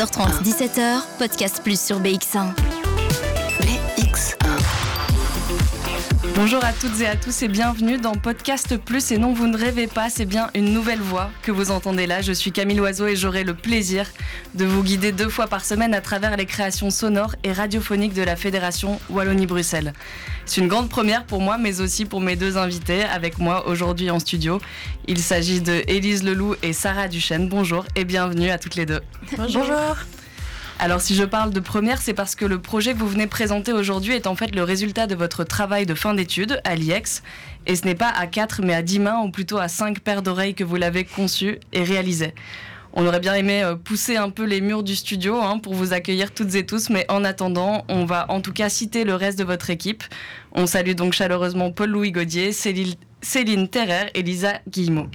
16h30, 17h, podcast plus sur BX1. Bonjour à toutes et à tous et bienvenue dans Podcast Plus et non vous ne rêvez pas, c'est bien une nouvelle voix que vous entendez là. Je suis Camille Loiseau et j'aurai le plaisir de vous guider deux fois par semaine à travers les créations sonores et radiophoniques de la Fédération Wallonie-Bruxelles. C'est une grande première pour moi mais aussi pour mes deux invités avec moi aujourd'hui en studio. Il s'agit de Élise Leloup et Sarah Duchesne. Bonjour et bienvenue à toutes les deux. Bonjour. Alors si je parle de première, c'est parce que le projet que vous venez présenter aujourd'hui est en fait le résultat de votre travail de fin d'études à l'IEX. Et ce n'est pas à 4 mais à 10 mains ou plutôt à 5 paires d'oreilles que vous l'avez conçu et réalisé. On aurait bien aimé euh, pousser un peu les murs du studio hein, pour vous accueillir toutes et tous, mais en attendant, on va en tout cas citer le reste de votre équipe. On salue donc chaleureusement Paul-Louis Gaudier, Céline, Céline Terrer et Lisa Guillemot.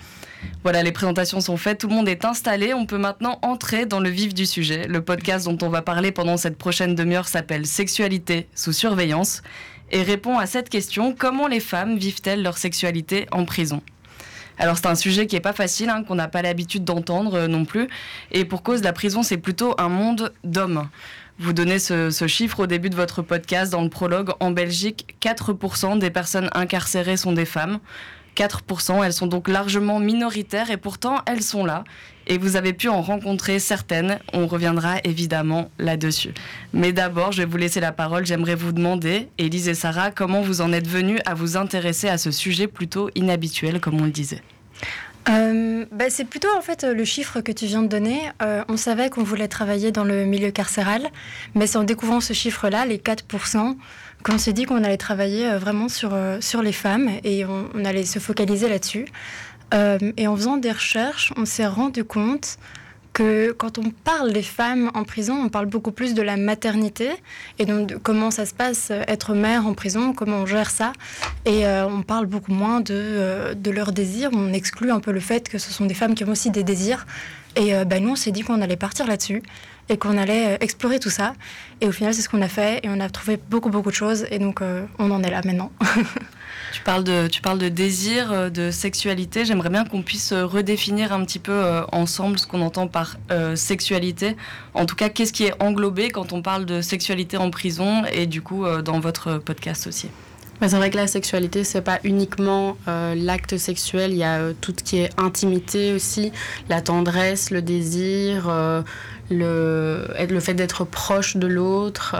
Voilà, les présentations sont faites, tout le monde est installé. On peut maintenant entrer dans le vif du sujet. Le podcast dont on va parler pendant cette prochaine demi-heure s'appelle Sexualité sous surveillance et répond à cette question comment les femmes vivent-elles leur sexualité en prison? Alors c'est un sujet qui est pas facile, hein, qu'on n'a pas l'habitude d'entendre euh, non plus. Et pour cause, la prison, c'est plutôt un monde d'hommes. Vous donnez ce, ce, chiffre au début de votre podcast dans le prologue. En Belgique, 4% des personnes incarcérées sont des femmes. 4%. Elles sont donc largement minoritaires et pourtant elles sont là. Et vous avez pu en rencontrer certaines. On reviendra évidemment là-dessus. Mais d'abord, je vais vous laisser la parole. J'aimerais vous demander, Élise et Sarah, comment vous en êtes venues à vous intéresser à ce sujet plutôt inhabituel, comme on le disait? Euh, bah, c'est plutôt en fait le chiffre que tu viens de donner. Euh, on savait qu'on voulait travailler dans le milieu carcéral, mais c'est en découvrant ce chiffre-là, les 4%, qu'on s'est dit qu'on allait travailler euh, vraiment sur, euh, sur les femmes et on, allait se focaliser là-dessus. Et en faisant des recherches, on s'est rendu compte que quand on parle des femmes en prison, on parle beaucoup plus de la maternité et donc de comment ça se passe être mère en prison, comment on gère ça. Et euh, on parle beaucoup moins de, euh, de leurs désirs. On exclut un peu le fait que ce sont des femmes qui ont aussi des désirs. Et euh, bah, nous, on s'est dit qu'on allait partir là-dessus et qu'on allait explorer tout ça. Et au final, c'est ce qu'on a fait et on a trouvé beaucoup, beaucoup de choses. Et donc, on en est là maintenant. Tu parles de, désir, euh, de sexualité. J'aimerais bien qu'on puisse euh, redéfinir un petit peu euh, ensemble ce qu'on entend par sexualité. En tout cas, qu'est-ce qui est englobé quand on parle de sexualité en prison et du coup dans votre podcast aussi? Bah, c'est vrai que la sexualité, c'est pas uniquement l'acte sexuel, il y a tout ce qui est intimité aussi, la tendresse, le désir, le, fait d'être proche de l'autre,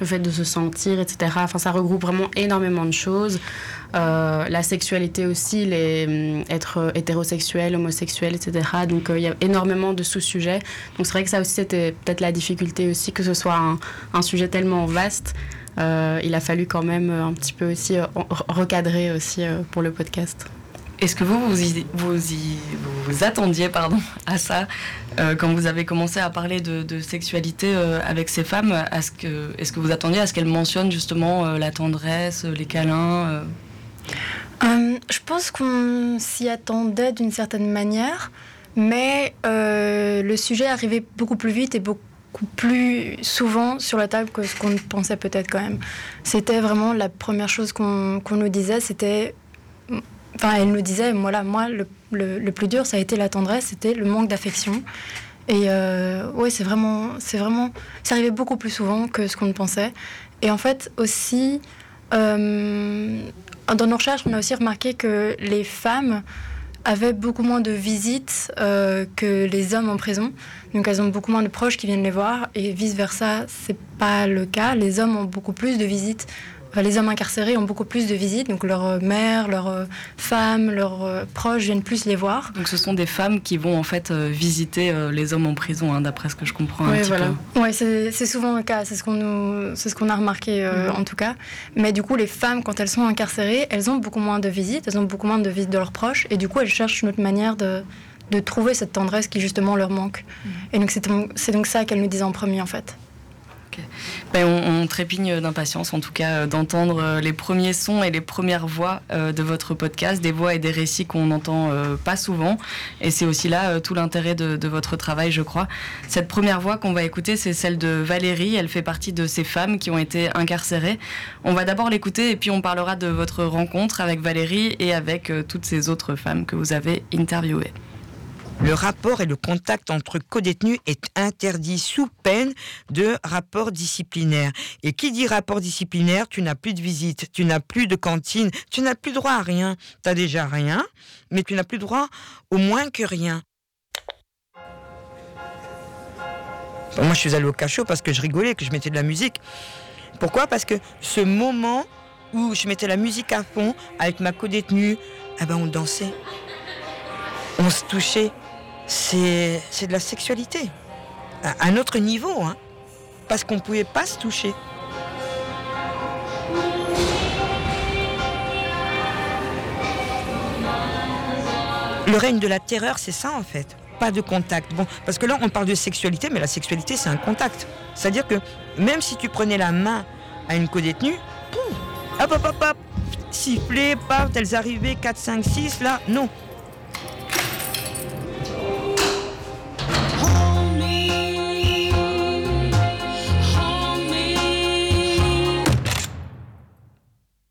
le fait de se sentir, etc. Enfin, ça regroupe vraiment énormément de choses. Euh, la sexualité aussi, les, être hétérosexuel, homosexuel, etc. Donc, il y a énormément de sous-sujets. Donc, c'est vrai que ça aussi, c'était peut-être la difficulté aussi, que ce soit un, sujet tellement vaste. Euh, il a fallu quand même un petit peu aussi euh, recadrer aussi euh, pour le podcast. Est-ce que vous vous, attendiez pardon, à ça euh, quand vous avez commencé à parler de, sexualité euh, avec ces femmes Est-ce que, vous attendiez à ce qu'elles mentionnent justement euh, la tendresse, les câlins Je pense qu'on s'y attendait d'une certaine manière, mais le sujet arrivait beaucoup plus vite et beaucoup plus souvent sur la table que ce qu'on pensait peut-être quand même. C'était vraiment la première chose qu'on qu nous disait, c'était... Enfin, elle nous disait, moi, le, le, le, plus dur, ça a été la tendresse, c'était le manque d'affection. Et euh, oui, c'est vraiment, c'est vraiment... Ça arrivait beaucoup plus souvent que ce qu'on pensait. Et en fait, aussi, euh, dans nos recherches, on a aussi remarqué que les femmes avaient beaucoup moins de visites euh, que les hommes en prison. Donc elles ont beaucoup moins de proches qui viennent les voir et vice-versa, c'est pas le cas. Les hommes ont beaucoup plus de visites. Les hommes incarcérés ont beaucoup plus de visites, donc leurs mères, leurs femmes, leurs proches viennent plus les voir. Donc ce sont des femmes qui vont en fait euh, visiter euh, les hommes en prison, hein, d'après ce que je comprends oui, un petit voilà. peu. Oui, c'est souvent le cas, c'est ce qu'on nous, ce qu'on a remarqué euh, mmh. en tout cas. Mais du coup, les femmes, quand elles sont incarcérées, elles ont beaucoup moins de visites, elles ont beaucoup moins de visites de leurs proches, et du coup, elles cherchent une autre manière de de trouver cette tendresse qui justement leur manque. Mmh. Et donc c'est donc, ça qu'elle nous disait en premier en fait. Ben, on, trépigne d'impatience, en tout cas, d'entendre les premiers sons et les premières voix euh, de votre podcast, des voix et des récits qu'on n'entend euh, pas souvent. Et c'est aussi là euh, tout l'intérêt de, votre travail, je crois. Cette première voix qu'on va écouter, c'est celle de Valérie. Elle fait partie de ces femmes qui ont été incarcérées. On va d'abord l'écouter et puis on parlera de votre rencontre avec Valérie et avec toutes ces autres femmes que vous avez interviewées. Le rapport et le contact entre co-détenus est interdit sous peine de rapport disciplinaire. Et qui dit rapport disciplinaire, tu n'as plus de visite, tu n'as plus de cantine, tu n'as plus droit à rien. Tu as déjà rien, mais tu n'as plus droit au moins que rien. Moi, je suis allé au cachot parce que je rigolais, que je mettais de la musique. Pourquoi? Parce que ce moment où je mettais la musique à fond avec ma co-détenue, eh ben on dansait, on se touchait. C'est, de la sexualité. À un autre niveau, hein. Parce qu'on ne pouvait pas se toucher. Le règne de la terreur, c'est ça en fait. Pas de contact. Bon, parce que là, on parle de sexualité, mais la sexualité, c'est un contact. C'est-à-dire que même si tu prenais la main à une co-détenue, hop, hop, hop, hop, siffler, paf, elles arrivaient 4, 5, 6, là, non.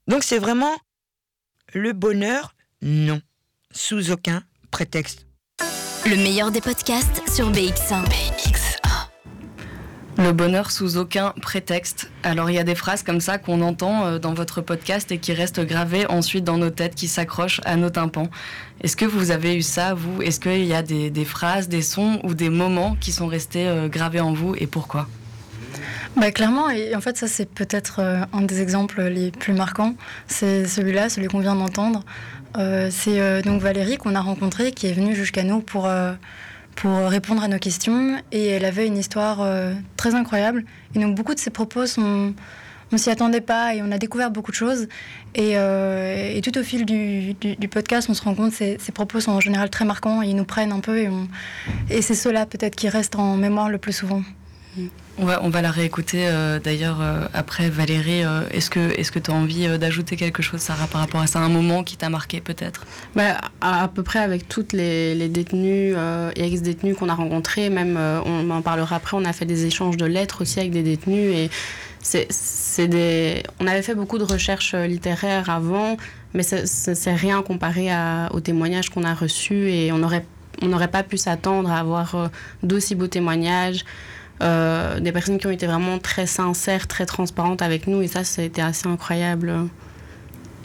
Donc c'est vraiment le bonheur, non, sous aucun prétexte. Le meilleur des podcasts sur BX1. Le bonheur sous aucun prétexte. Alors il y a des phrases comme ça qu'on entend euh, dans votre podcast et qui restent gravées ensuite dans nos têtes, qui s'accrochent à nos tympans. Est-ce que vous avez eu ça, vous? Est-ce qu'il y a des, des, phrases, des sons ou des moments qui sont restés euh, gravés en vous et pourquoi? Bah, clairement, et en fait ça c'est peut-être euh, un des exemples les plus marquants, c'est celui-là, celui qu'on vient d'entendre. Euh, c'est euh, donc Valérie qu'on a rencontrée qui est venue jusqu'à nous pour, pour répondre à nos questions et elle avait une histoire très incroyable. Et donc beaucoup de ses propos sont... On s'y attendait pas et on a découvert beaucoup de choses. Et, tout au fil du, podcast, on se rend compte que ces, propos sont en général très marquants ils nous prennent un peu. Et c'est ceux-là peut-être qui restent en mémoire le plus souvent. On va, on va la réécouter euh, d'ailleurs euh, après Valérie. Euh, est-ce que que tu as envie d'ajouter quelque chose, Sarah, par rapport à ça, un moment qui t'a marqué peut-être? Bah, à, peu près avec toutes les, détenus et ex-détenus qu'on a rencontrés, même on en parlera après, on a fait des échanges de lettres aussi avec des détenus et des... On avait fait beaucoup de recherches littéraires avant, mais c'est rien comparé aux témoignages qu'on a reçus et on n'aurait on n'aurait pas pu s'attendre à avoir d'aussi beaux témoignages. Euh, des personnes qui ont été vraiment très sincères, très transparentes avec nous, et ça, ça assez incroyable.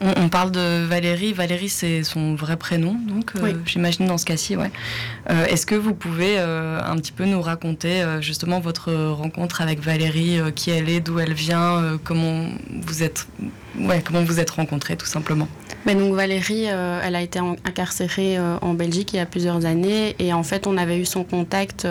On, on parle de Valérie. Valérie, c'est son vrai prénom, donc euh, oui. j'imagine dans ce cas-ci. Ouais. Euh, Est-ce que vous pouvez euh, un petit peu nous raconter justement votre rencontre avec Valérie, qui elle est, d'où elle vient, comment vous êtes, ouais, comment vous êtes rencontrés, tout simplement? Mais donc Valérie, elle a été incarcérée en Belgique il y a plusieurs années et en fait on avait eu son contact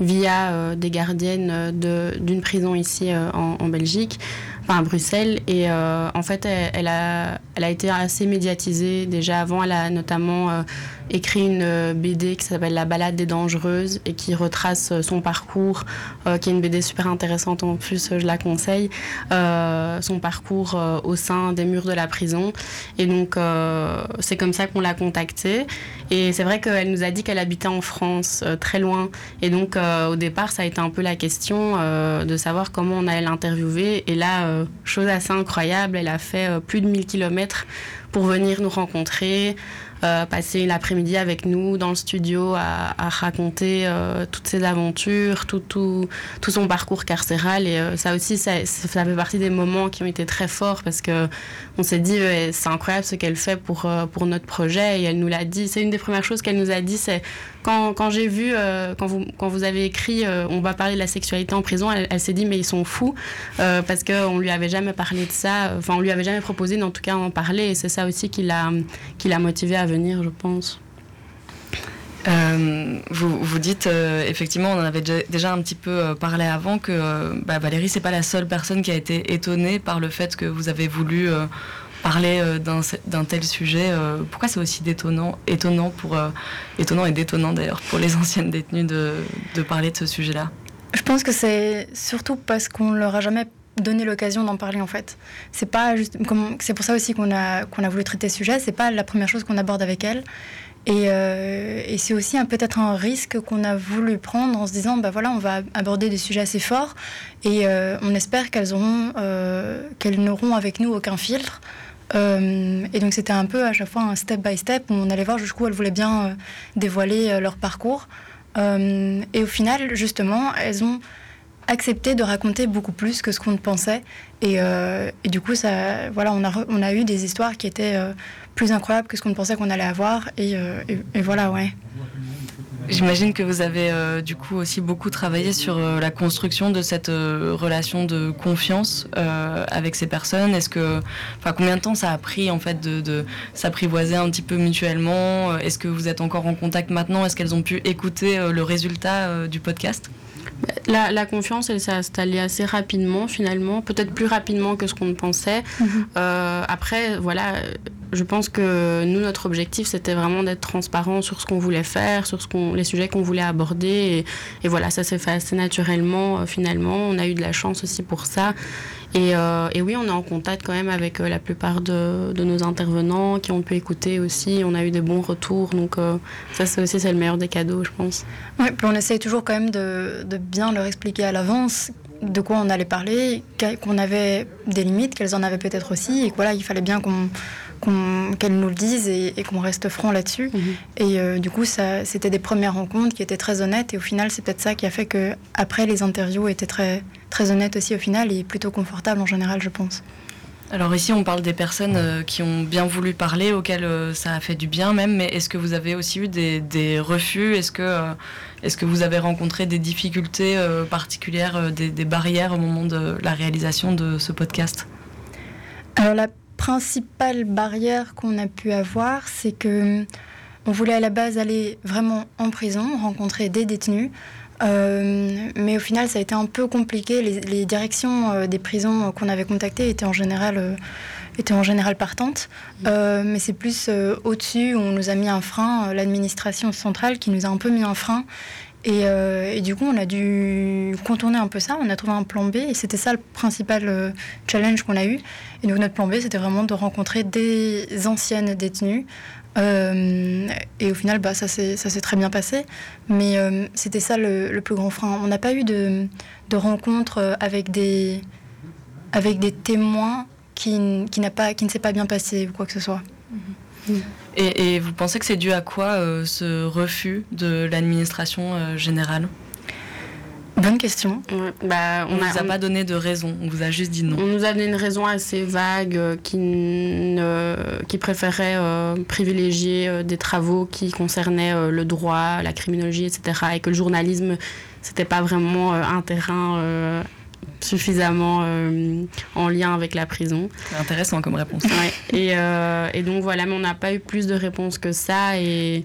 via des gardiennes d'une prison ici en, en, Belgique, enfin à Bruxelles et en fait elle, elle, a, elle a été assez médiatisée déjà avant. Elle a notamment écrit une BD qui s'appelle La balade des dangereuses et qui retrace son parcours, euh, qui est une BD super intéressante en plus, je la conseille, euh, son parcours euh, au sein des murs de la prison. Et donc c'est comme ça qu'on l'a contactée. Et c'est vrai qu'elle nous a dit qu'elle habitait en France, très loin. Et donc au départ, ça a été un peu la question de savoir comment on allait l'interviewer. Et là, chose assez incroyable, elle a fait plus de 1000 kilomètres pour venir nous rencontrer euh, passer l'après-midi avec nous dans le studio à, à raconter euh, toutes ses aventures, tout, son parcours carcéral. Et euh, ça aussi, ça, fait partie des moments qui ont été très forts parce que on s'est dit, c'est incroyable ce qu'elle fait pour, euh, notre projet. Et elle nous l'a dit. C'est une des premières choses qu'elle nous a dit, c'est quand, j'ai vu, euh, quand, vous, avez écrit, on va parler de la sexualité en prison, elle, s'est dit, mais ils sont fous parce qu'on lui avait jamais parlé de ça. Enfin, on lui avait jamais proposé, en tout cas, en parler. Et c'est ça aussi qui l'a qui l'a motivé à venir, je pense. Euh, vous, vous dites euh, effectivement, on en avait déjà un petit peu euh, parlé avant que euh, bah, Valérie c'est pas la seule personne qui a été étonnée par le fait que vous avez voulu euh, parler d'un tel sujet. pourquoi c'est aussi détonnant, étonnant pour étonnant et détonnant d'ailleurs pour les anciennes détenues de, de parler de ce sujet-là? Je pense que c'est surtout parce qu'on leur a jamais donner l'occasion d'en parler en fait. C'est pas juste c'est pour ça aussi qu'on a qu'on a voulu traiter ce sujet. C'est pas la première chose qu'on aborde avec elle. Et, euh, c'est aussi peut-être un risque qu'on a voulu prendre en se disant bah voilà on va aborder des sujets assez forts et euh, on espère qu'elles auront euh, qu'elles n'auront avec nous aucun filtre. et donc c'était un peu à chaque fois un step by step où on allait voir jusqu'où elles voulaient bien dévoiler leur parcours. et au final, justement, elles ont accepté de raconter beaucoup plus que ce qu'on pensait. Et, et, du coup, ça, voilà, on, a, on a eu des histoires qui étaient plus incroyables que ce qu'on pensait qu'on allait avoir. Et, et voilà, ouais. J'imagine que vous avez euh, du coup aussi beaucoup travaillé sur euh, la construction de cette euh, relation de confiance avec ces personnes. Est-ce que, enfin, combien de temps ça a pris en fait de s'apprivoiser un petit peu mutuellement? Est-ce que vous êtes encore en contact maintenant? Est-ce qu'elles ont pu écouter le résultat du podcast? La, confiance, elle s'est installée assez rapidement, finalement, peut-être plus rapidement que ce qu'on pensait. Mhm. après, voilà, je pense que nous, notre objectif, c'était vraiment d'être transparent sur ce qu'on voulait faire, sur ce qu'on, les sujets qu'on voulait aborder. Et, voilà, ça s'est fait assez naturellement, euh, finalement. On a eu de la chance aussi pour ça. Et, euh, oui, on est en contact quand même avec euh, la plupart de, nos intervenants qui ont pu écouter aussi. On a eu des bons retours. Donc, ça, c'est aussi c'est le meilleur des cadeaux, je pense. Oui, puis on essaye toujours quand même de, de bien leur expliquer à l'avance de quoi on allait parler, qu'on avait des limites, qu'elles en avaient peut-être aussi, et que voilà, il fallait bien qu'on qu'elles nous le disent et, qu'on reste franc là-dessus. Mhm. Et euh, du coup, c'était des premières rencontres qui étaient très honnêtes. Et au final, c'est peut-être ça qui a fait que après les interviews étaient très, très honnêtes aussi au final et plutôt confortables en général, je pense. Alors ici, on parle des personnes euh, qui ont bien voulu parler, auxquelles euh, ça a fait du bien même, mais est-ce que vous avez aussi eu des, refus? Est-ce que, est que vous avez rencontré des difficultés particulières, des, des, barrières au moment de la réalisation de ce podcast? Alors la principale barrière qu'on a pu avoir, c'est que on voulait à la base aller vraiment en prison, rencontrer des détenus. Euh, mais au final, ça a été un peu compliqué. Les, directions euh, des prisons qu'on avait contactées étaient en général, euh, étaient en général partantes. mais c'est plus au-dessus où on nous a mis un frein, l'administration centrale qui nous a un peu mis un frein. Euh, et, du coup, on a dû contourner un peu ça. On a trouvé un plan B et c'était ça le principal euh, challenge qu'on a eu. Et donc, notre plan B, c'était vraiment de rencontrer des anciennes détenues. Euh, et au final, bah, ça s'est très bien passé. Mais c'était ça le, plus grand frein. On n'a pas eu de, rencontre avec des, témoins qui, qui, pas, qui ne s'est pas bien passé ou quoi que ce soit. Mm-hmm. Et, vous pensez que c'est dû à quoi euh, ce refus de l'administration euh, générale? Bonne question. bah, on ne vous a, pas donné de raison, on vous a juste dit non. On nous a donné une raison assez vague euh, qui, qui préférait privilégier des travaux qui concernaient le droit, la criminologie, etc. Et que le journalisme, c'était pas vraiment un terrain suffisamment euh, en lien avec la prison. C'est intéressant comme réponse. Et, euh, et, donc voilà, mais on n'a pas eu plus de réponses que ça. Et,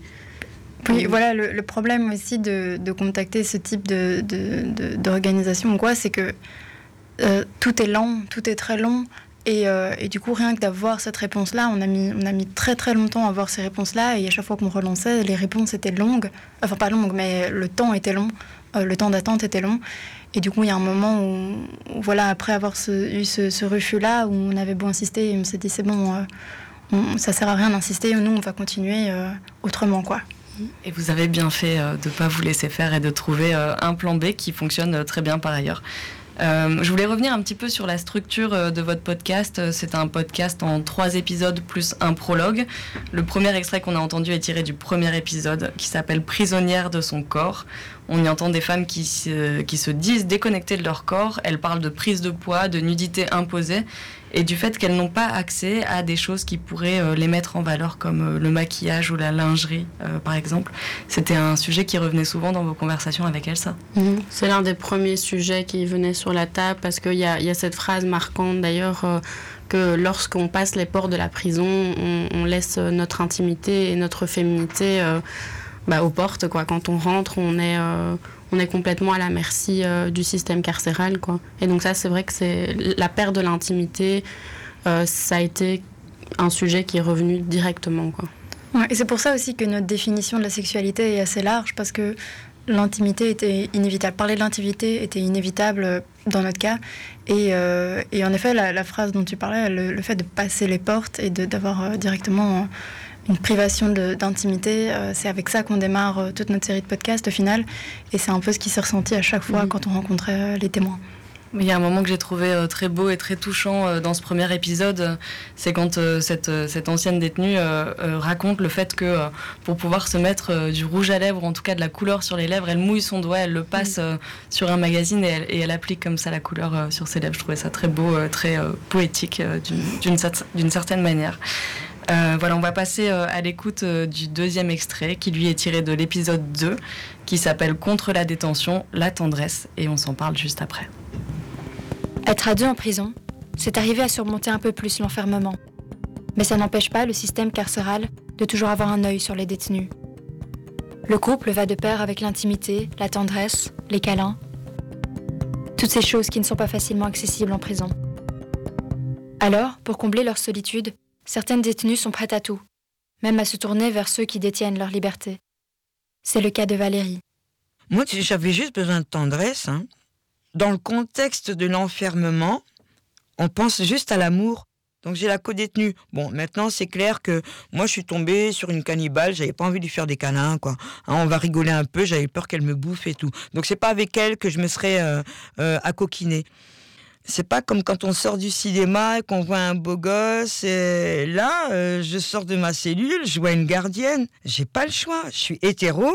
oui, voilà, le, problème aussi de, de, contacter ce type d'organisation de, de, quoi, c'est que euh, tout est lent, tout est très long. Et, et du coup, rien que d'avoir cette réponse-là, on, a mis, on a mis très très longtemps à avoir ces réponses-là. Et à chaque fois qu'on relançait, les réponses étaient longues. Enfin, pas longues, mais le temps était long. Le temps d'attente était long. Et du coup, il y a un moment où, voilà, après avoir eu ce, refus-là, où on avait beau insister, on s'est dit c'est bon, euh, on, ça sert à rien d'insister, nous on va continuer euh, autrement, quoi. Et vous avez bien fait euh, de ne pas vous laisser faire et de trouver un plan B qui fonctionne très bien par ailleurs. je voulais revenir un petit peu sur la structure de votre podcast. C'est un podcast en trois épisodes plus un prologue. Le premier extrait qu'on a entendu est tiré du premier épisode qui s'appelle Prisonnière de son corps. On y entend des femmes qui se, qui se disent déconnectées de leur corps. Elles parlent de prise de poids, de nudité imposée et du fait qu'elles n'ont pas accès à des choses qui pourraient euh, les mettre en valeur comme euh, le maquillage ou la lingerie, euh, par exemple. C'était un sujet qui revenait souvent dans vos conversations avec Elsa. Mhm. C'est l'un des premiers sujets qui venait sur la table parce qu'il y, a, cette phrase marquante d'ailleurs que lorsqu'on passe les portes de la prison, on, on, laisse notre intimité et notre féminité bah, aux portes. Quoi. Quand on rentre, on est, euh, on est complètement à la merci euh, du système carcéral. Quoi. Et donc ça, c'est vrai que c'est la perte de l'intimité, euh, ça a été un sujet qui est revenu directement. Quoi. et c'est pour ça aussi que notre définition de la sexualité est assez large, parce que l'intimité était inévitable. Parler de l'intimité était inévitable dans notre cas. Et, et en effet, la, phrase dont tu parlais, le, le, fait de passer les portes et d'avoir directement une privation d'intimité. Euh, c'est avec ça qu'on démarre euh, toute notre série de podcasts au final. Et c'est un peu ce qui s'est ressenti à chaque fois mm. quand on rencontrait euh, les témoins. Il y a un moment que j'ai trouvé très beau et très touchant dans ce premier épisode, c'est quand cette, cette, ancienne détenue raconte le fait que pour pouvoir se mettre du rouge à lèvres, ou en tout cas de la couleur sur les lèvres, elle mouille son doigt, elle le passe sur un magazine et elle, et elle, applique comme ça la couleur sur ses lèvres. Je trouvais ça très beau, très poétique d'une certaine manière. Voilà, on va passer à l'écoute du deuxième extrait qui lui est tiré de l'épisode 2 qui s'appelle Contre la détention, la tendresse et on s'en parle juste après. Être à deux en prison, c'est arriver à surmonter un peu plus l'enfermement. Mais ça n'empêche pas le système carcéral de toujours avoir un œil sur les détenus. Le couple va de pair avec l'intimité, la tendresse, les câlins. Toutes ces choses qui ne sont pas facilement accessibles en prison. Alors, pour combler leur solitude, certaines détenues sont prêtes à tout, même à se tourner vers ceux qui détiennent leur liberté. C'est le cas de Valérie. Moi, j'avais juste besoin de tendresse. Hein dans le contexte de l'enfermement, on pense juste à l'amour. Donc j'ai la co-détenue. Bon, maintenant c'est clair que moi je suis tombée sur une cannibale, j'avais pas envie de lui faire des câlins, quoi. Hein, on va rigoler un peu, j'avais peur qu'elle me bouffe et tout. Donc c'est pas avec elle que je me serais euh, euh. C'est pas comme quand on sort du cinéma et qu'on voit un beau gosse. Et là, euh, je sors de ma cellule, je vois une gardienne. J'ai pas le choix. Je suis hétéro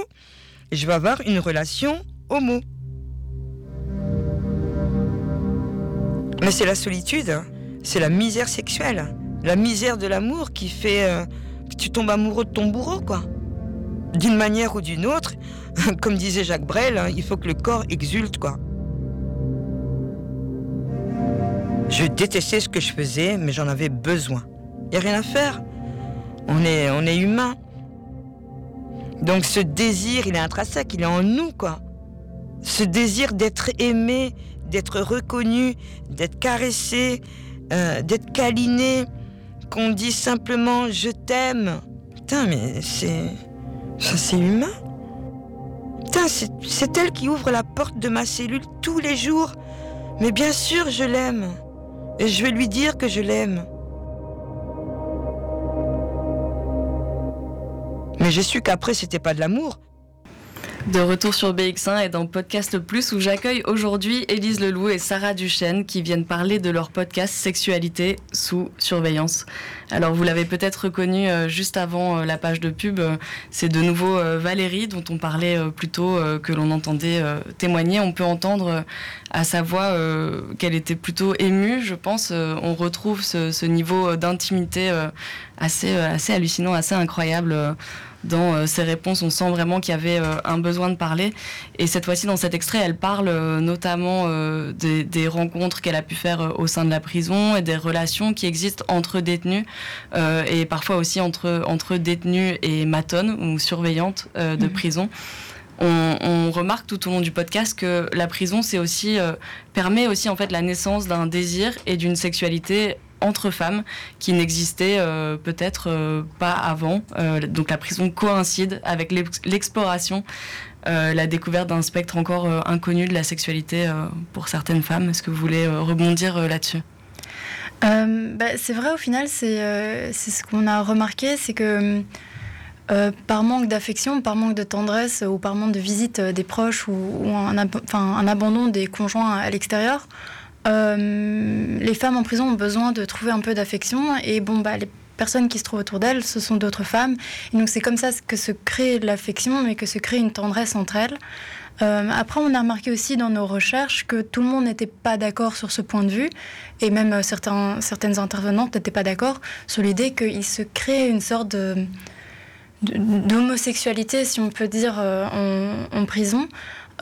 et je vais avoir une relation homo. Mais c'est la solitude, hein. c'est la misère sexuelle, la misère de l'amour qui fait euh, que tu tombes amoureux de ton bourreau, quoi. D'une manière ou d'une autre, comme disait Jacques Brel, hein, il faut que le corps exulte, quoi. Je détestais ce que je faisais, mais j'en avais besoin. Il n'y a rien à faire. On est, humain. Donc ce désir, il est intrinsèque, il est en nous, quoi. Ce désir d'être aimé, d'être reconnu, d'être caressé, euh, d'être câliné, qu'on dit simplement je t'aime. Putain, mais c'est. Ça, c'est humain. Putain, c'est elle qui ouvre la porte de ma cellule tous les jours. Mais bien sûr, je l'aime. Et je vais lui dire que je l'aime. Mais j'ai su qu'après, c'était pas de l'amour, de retour sur BX1 et dans Podcast Plus où j'accueille aujourd'hui Élise Leloup et Sarah Duchesne qui viennent parler de leur podcast Sexualité sous surveillance. Alors vous l'avez peut-être reconnu euh, juste avant euh, la page de pub, euh, c'est de nouveau Valérie dont on parlait plus tôt que l'on entendait témoigner. On peut entendre à sa voix qu'elle était plutôt émue, je pense. on retrouve ce, ce niveau d'intimité assez, assez hallucinant, assez incroyable dans ses euh, réponses, on sent vraiment qu'il y avait euh, un besoin de parler. Et cette fois-ci, dans cet extrait, elle parle euh, notamment des, rencontres qu'elle a pu faire au sein de la prison et des relations qui existent entre détenus et parfois aussi entre, entre détenus et matones ou surveillantes de mhm. prison. On, remarque tout au long du podcast que la prison, c'est aussi permet aussi en fait la naissance d'un désir et d'une sexualité entre femmes qui n'existaient euh, peut-être euh, pas avant. Euh, donc la prison coïncide avec l'exploration, la découverte d'un spectre encore inconnu de la sexualité pour certaines femmes. Est-ce que vous voulez rebondir là-dessus? Bah, C'est vrai au final, c'est ce qu'on a remarqué, c'est que par manque d'affection, par manque de tendresse ou par manque de visite des proches ou, un, abandon des conjoints à l'extérieur, euh, les femmes en prison ont besoin de trouver un peu d'affection et bon, bah, les personnes qui se trouvent autour d'elles, ce sont d'autres femmes. Et donc c'est comme ça que se crée l'affection, mais que se crée une tendresse entre elles. Euh, après, on a remarqué aussi dans nos recherches que tout le monde n'était pas d'accord sur ce point de vue, et même euh, certains, certaines intervenantes n'étaient pas d'accord sur l'idée qu'il se crée une sorte de, d'homosexualité, si on peut dire, en, prison.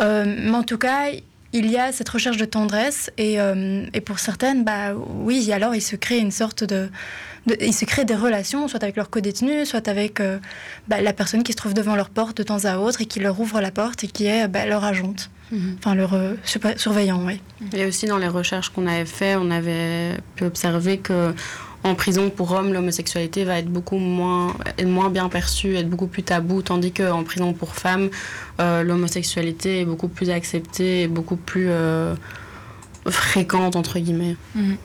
mais en tout cas, il y a cette recherche de tendresse et, euh, et, pour certaines, bah oui, alors il se crée une sorte de, il se crée des relations, soit avec leur co-détenu, soit avec euh, bah, la personne qui se trouve devant leur porte de temps à autre et qui leur ouvre la porte et qui est bah, leur agente, mhm. enfin leur euh, surveillant, oui. Et aussi dans les recherches qu'on avait fait, on avait pu observer que en prison, pour hommes, l'homosexualité va être beaucoup moins, moins bien perçue, être beaucoup plus tabou, tandis qu'en prison, pour femmes, euh, l'homosexualité est beaucoup plus acceptée beaucoup plus euh, fréquente, entre guillemets. Mhm.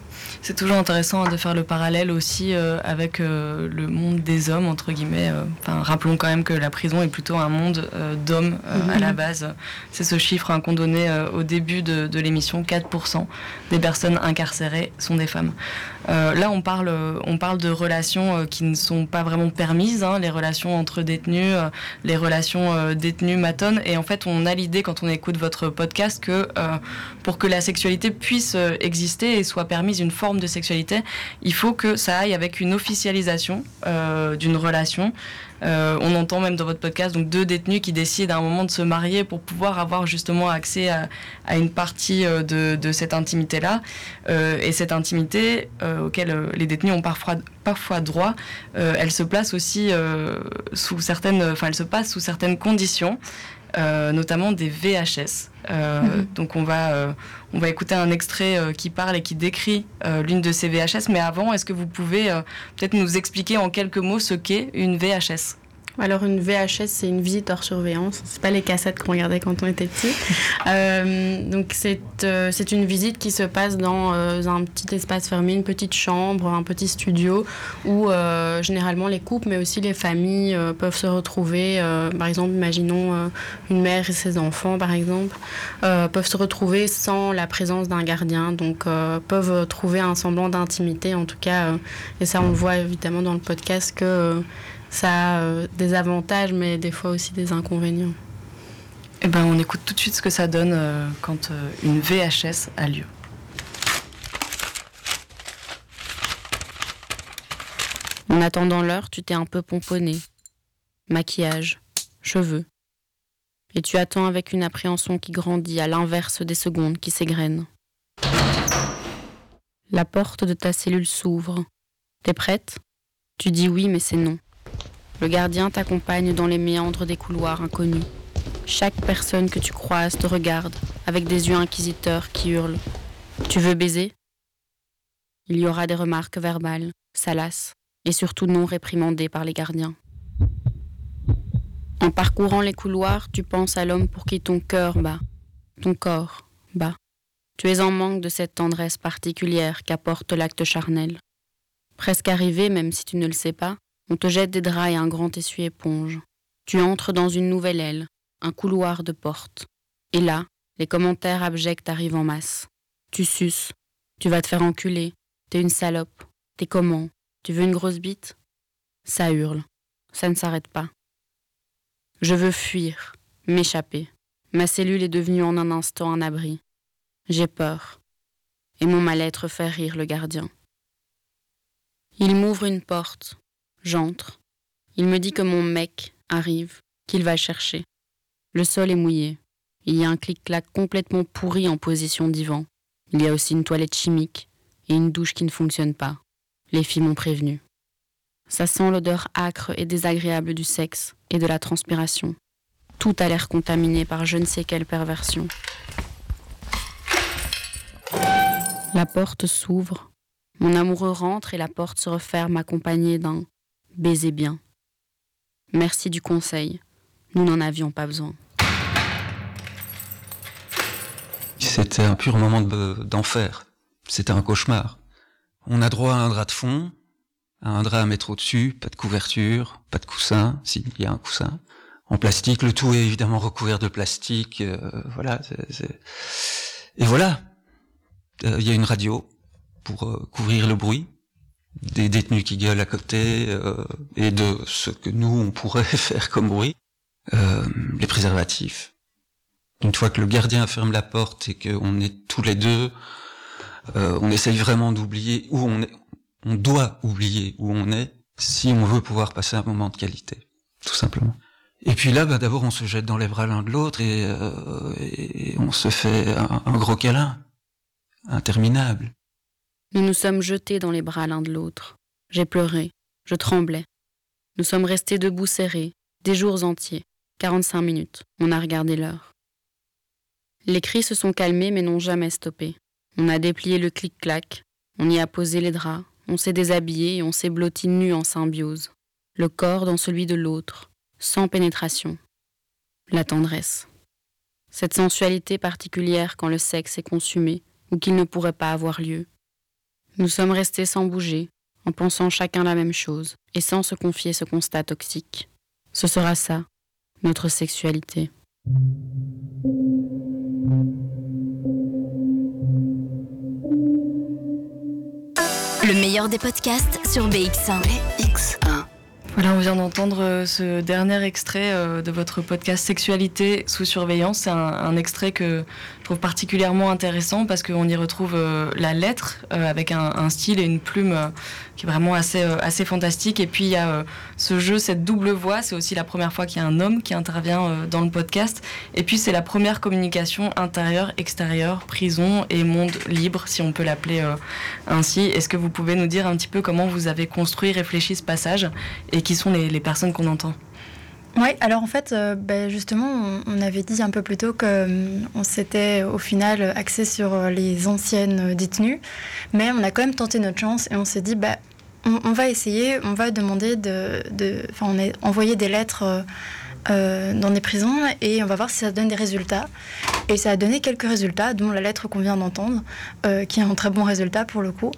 C'est toujours intéressant de faire le parallèle aussi euh, avec euh, le monde des hommes, entre guillemets. euh. Enfin, rappelons quand même que la prison est plutôt un monde d'hommes à la base. C'est ce chiffre hein, qu'on donnait au début de, de l'émission 4% des personnes incarcérées sont des femmes. Là, on parle, on parle de relations qui ne sont pas vraiment permises, hein, les relations entre détenus, les relations détenus-matonnes. Et en fait, on a l'idée, quand on écoute votre podcast, que pour que la sexualité puisse exister et soit permise une forme de sexualité, il faut que ça aille avec une officialisation euh, d'une relation. Euh, on entend même dans votre podcast donc deux détenus qui décident à un moment de se marier pour pouvoir avoir justement accès à, à une partie euh, de, de cette intimité-là. Euh, et cette intimité euh, auquel les détenus ont parfois, parfois droit, elle se place aussi sous certaines, enfin elle se passe sous certaines conditions. euh, notamment des VHS. Euh, Donc on va, euh, on va écouter un extrait qui parle et qui décrit l'une de ces VHS. Mais avant, est-ce que vous pouvez peut-être nous expliquer en quelques mots ce qu'est une VHS Alors une VHS, c'est une visite hors surveillance. C'est pas les cassettes qu'on regardait quand on était petit. Euh, donc c'est euh, c'est une visite qui se passe dans euh, un petit espace fermé, une petite chambre, un petit studio où généralement les couples, mais aussi les familles peuvent se retrouver. par exemple, imaginons une mère et ses enfants, par exemple, peuvent se retrouver sans la présence d'un gardien. Donc peuvent trouver un semblant d'intimité, en tout cas. et ça, on le voit évidemment dans le podcast que ça a euh, des avantages, mais des fois aussi des inconvénients. Eh ben, on écoute tout de suite ce que ça donne euh, quand euh, une VHS a lieu. En attendant l'heure, tu t'es un peu pomponné. Maquillage, cheveux. Et tu attends avec une appréhension qui grandit à l'inverse des secondes qui s'égrènent. La porte de ta cellule s'ouvre. T'es prête? Tu dis oui, mais c'est non. Le gardien t'accompagne dans les méandres des couloirs inconnus. Chaque personne que tu croises te regarde avec des yeux inquisiteurs qui hurlent. Tu veux baiser? Il y aura des remarques verbales, salaces, et surtout non réprimandées par les gardiens. En parcourant les couloirs, tu penses à l'homme pour qui ton cœur bat, ton corps bat. Tu es en manque de cette tendresse particulière qu'apporte l'acte charnel. Presque arrivé, même si tu ne le sais pas, on te jette des draps et un grand essuie-éponge. Tu entres dans une nouvelle aile, un couloir de porte. Et là, les commentaires abjects arrivent en masse. Tu suces, tu vas te faire enculer, t'es une salope, t'es comment, tu veux une grosse bite? Ça hurle, ça ne s'arrête pas. Je veux fuir, m'échapper. Ma cellule est devenue en un instant un abri. J'ai peur. Et mon mal-être fait rire le gardien. Il m'ouvre une porte. J'entre. Il me dit que mon mec arrive, qu'il va chercher. Le sol est mouillé. Il y a un clic-clac complètement pourri en position divan. Il y a aussi une toilette chimique et une douche qui ne fonctionne pas. Les filles m'ont prévenu. Ça sent l'odeur âcre et désagréable du sexe et de la transpiration. Tout a l'air contaminé par je ne sais quelle perversion. La porte s'ouvre. Mon amoureux rentre et la porte se referme accompagnée d'un baiser bien. Merci du conseil. Nous n'en avions pas besoin. C'était un pur moment de- d'enfer. C'était un cauchemar. On a droit à un drap de fond, à un drap à mettre au-dessus, pas de couverture, pas de coussin, si, il y a un coussin. En plastique, le tout est évidemment recouvert de plastique, euh, voilà. Et voilà, Euh, il y a une radio pour euh, couvrir le bruit des détenus qui gueulent à côté euh, et de ce que nous on pourrait faire comme bruit. Euh, les préservatifs, une fois que le gardien ferme la porte et qu'on est tous les deux, euh, on essaye vraiment d'oublier où on est. On doit oublier où on est si on veut pouvoir passer un moment de qualité, tout simplement. Et puis là, bah, d'abord, on se jette dans les bras l'un de l'autre et, euh, et on se fait un, un gros câlin, interminable. Nous nous sommes jetés dans les bras l'un de l'autre. J'ai pleuré, je tremblais. Nous sommes restés debout serrés, des jours entiers, 45 minutes. On a regardé l'heure. Les cris se sont calmés mais n'ont jamais stoppé. On a déplié le clic-clac, on y a posé les draps, on s'est déshabillé et on s'est blotti nu en symbiose. Le corps dans celui de l'autre, sans pénétration. La tendresse. Cette sensualité particulière quand le sexe est consumé ou qu'il ne pourrait pas avoir lieu. Nous sommes restés sans bouger, en pensant chacun la même chose, et sans se confier ce constat toxique. Ce sera ça, notre sexualité. Le meilleur des podcasts sur BX1. BX1. Voilà, on vient d'entendre euh, ce dernier extrait euh, de votre podcast Sexualité sous surveillance. C'est un, extrait que je trouve particulièrement intéressant parce qu'on y retrouve euh, la lettre avec un, style et une plume qui est vraiment assez, assez fantastique. Et puis il y a ce jeu, cette double voix. C'est aussi la première fois qu'il y a un homme qui intervient dans le podcast. Et puis c'est la première communication intérieure-extérieure, prison et monde libre, si on peut l'appeler ainsi. Est-ce que vous pouvez nous dire un petit peu comment vous avez construit, réfléchi ce passage qui sont les, personnes qu'on entend oui, alors en fait, euh, ben justement, on, on, avait dit un peu plus tôt qu'on euh, s'était au final axé sur euh, les anciennes détenues, mais on a quand même tenté notre chance et on s'est dit, bah, on, on, va essayer, on va demander de. de on a envoyé des lettres euh, dans des prisons et on va voir si ça donne des résultats. Et ça a donné quelques résultats, dont la lettre qu'on vient d'entendre, euh, qui est un très bon résultat pour le coup.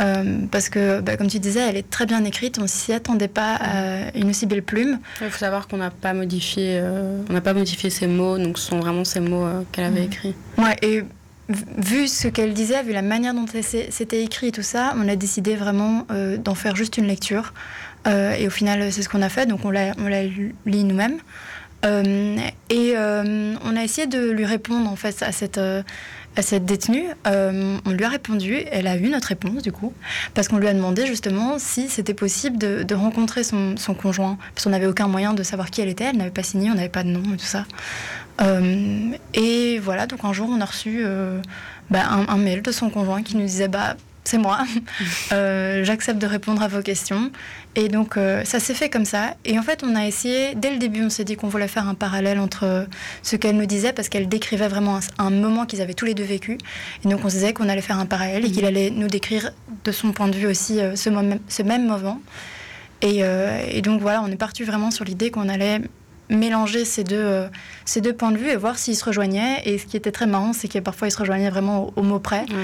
Euh, parce que, bah, comme tu disais, elle est très bien écrite, on s'y attendait pas à une aussi belle plume. Il faut savoir qu'on n'a pas modifié, on n'a pas modifié ces mots, donc ce sont vraiment ces mots qu'elle avait mmh. écrits. Ouais, et vu ce qu'elle disait, vu la manière dont c'était écrit et tout ça, on a décidé vraiment euh, d'en faire juste une lecture. Euh, et au final, c'est ce qu'on a fait, donc on l'a lu nous-mêmes. Euh, et euh, on a essayé de lui répondre en fait à cette, à cette détenue. on lui a répondu, elle a eu notre réponse du coup, parce qu'on lui a demandé justement si c'était possible de, rencontrer son, son conjoint, parce qu'on n'avait aucun moyen de savoir qui elle était, elle n'avait pas signé, on n'avait pas de nom et tout ça. Et voilà, donc un jour, on a reçu bah, un, un, mail de son conjoint qui nous disait bah, c'est moi, euh, j'accepte de répondre à vos questions. Et donc, euh, ça s'est fait comme ça. Et en fait, on a essayé, dès le début, on s'est dit qu'on voulait faire un parallèle entre ce qu'elle nous disait, parce qu'elle décrivait vraiment un, un moment qu'ils avaient tous les deux vécu. Et donc, on se disait qu'on allait faire un parallèle et qu'il allait nous décrire de son point de vue aussi euh, ce, même moment. Et, et donc, voilà, on est parti vraiment sur l'idée qu'on allait mélanger ces deux, euh, ces deux points de vue et voir s'ils se rejoignaient. Et ce qui était très marrant, c'est que parfois ils se rejoignaient vraiment au, au mot près. Mmh.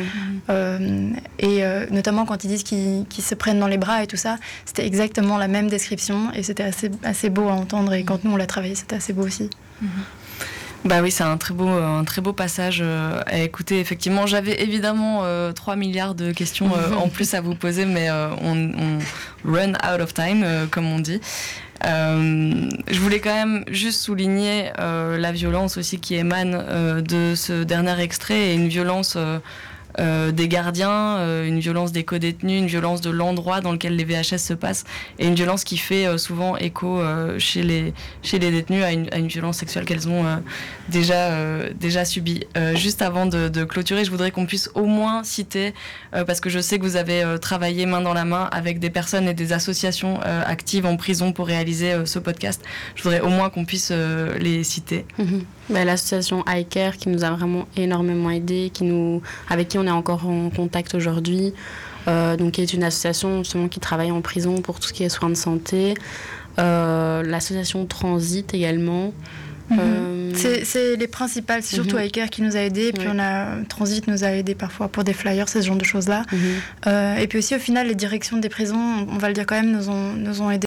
Euh, et euh, notamment quand ils disent qu'ils qu se prennent dans les bras et tout ça, c'était exactement la même description et c'était assez, assez beau à entendre. Et quand nous on l'a travaillé, c'était assez beau aussi. Mmh. Bah oui, c'est un très beau, un très beau passage euh, à écouter. Effectivement, j'avais évidemment euh, 3 milliards de questions euh, en plus à vous poser, mais on, on, run out of time, comme on dit. Je voulais quand même juste souligner la violence aussi qui émane de ce dernier extrait et une violence euh, des gardiens, euh, une violence des co-détenus, une violence de l'endroit dans lequel les VHS se passent, et une violence qui fait euh, souvent écho chez, les, chez les détenus à une, violence sexuelle qu'elles ont déjà, déjà subie. juste avant de, clôturer, je voudrais qu'on puisse au moins citer, parce que je sais que vous avez travaillé main dans la main avec des personnes et des associations actives en prison pour réaliser ce podcast. Je voudrais au moins qu'on puisse les citer. Mm -hmm. bah, L'association iCare qui nous a vraiment énormément aidé, qui nous, avec qui on est encore en contact aujourd'hui, euh, donc qui est une association justement qui travaille en prison pour tout ce qui est soins de santé. Euh, L'association Transit également. Mm -hmm. euh... C'est les principales, c'est surtout mm -hmm. Qui nous a aidés, puis oui. on a Transit nous a aidés parfois pour des flyers, ce genre de choses-là. Mm -hmm. et puis aussi au final, les directions des prisons, on va le dire quand même, nous ont, nous ont aidés